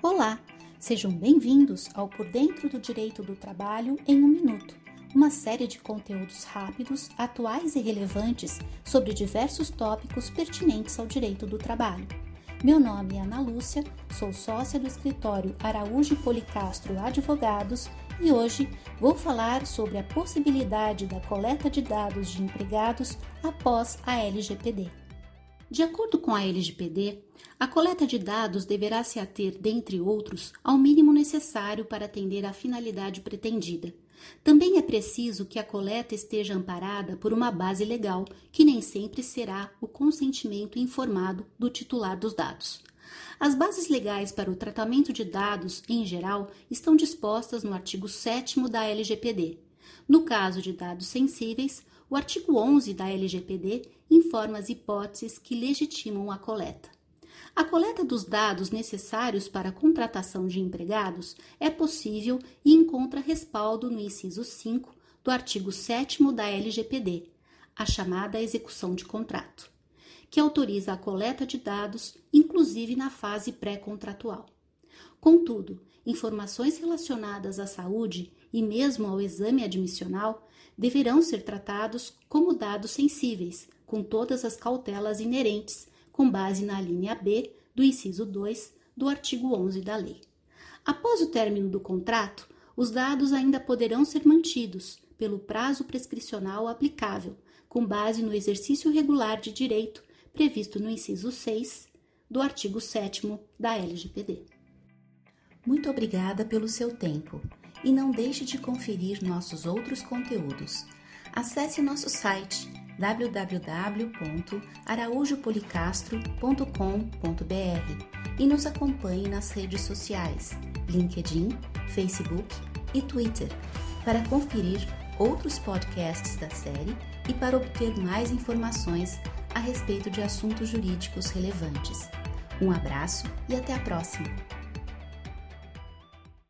Olá, sejam bem-vindos ao Por Dentro do Direito do Trabalho em um Minuto, uma série de conteúdos rápidos, atuais e relevantes sobre diversos tópicos pertinentes ao direito do trabalho. Meu nome é Ana Lúcia, sou sócia do escritório Araújo Policastro Advogados e hoje vou falar sobre a possibilidade da coleta de dados de empregados após a LGPD. De acordo com a LGPD, a coleta de dados deverá se ater, dentre outros, ao mínimo necessário para atender à finalidade pretendida. Também é preciso que a coleta esteja amparada por uma base legal, que nem sempre será o consentimento informado do titular dos dados. As bases legais para o tratamento de dados, em geral, estão dispostas no artigo 7 da LGPD. No caso de dados sensíveis, o artigo 11 da LGPD informa as hipóteses que legitimam a coleta. A coleta dos dados necessários para a contratação de empregados é possível e encontra respaldo no inciso 5 do artigo 7 da LGPD, a chamada execução de contrato, que autoriza a coleta de dados, inclusive na fase pré-contratual. Contudo, informações relacionadas à saúde e mesmo ao exame admissional deverão ser tratados como dados sensíveis, com todas as cautelas inerentes com base na linha B do inciso 2 do artigo 11 da lei. Após o término do contrato, os dados ainda poderão ser mantidos pelo prazo prescricional aplicável, com base no exercício regular de direito previsto no inciso 6 do artigo 7 da LGPD. Muito obrigada pelo seu tempo e não deixe de conferir nossos outros conteúdos. Acesse nosso site www.araújopolicastro.com.br e nos acompanhe nas redes sociais LinkedIn, Facebook e Twitter para conferir outros podcasts da série e para obter mais informações a respeito de assuntos jurídicos relevantes. Um abraço e até a próxima!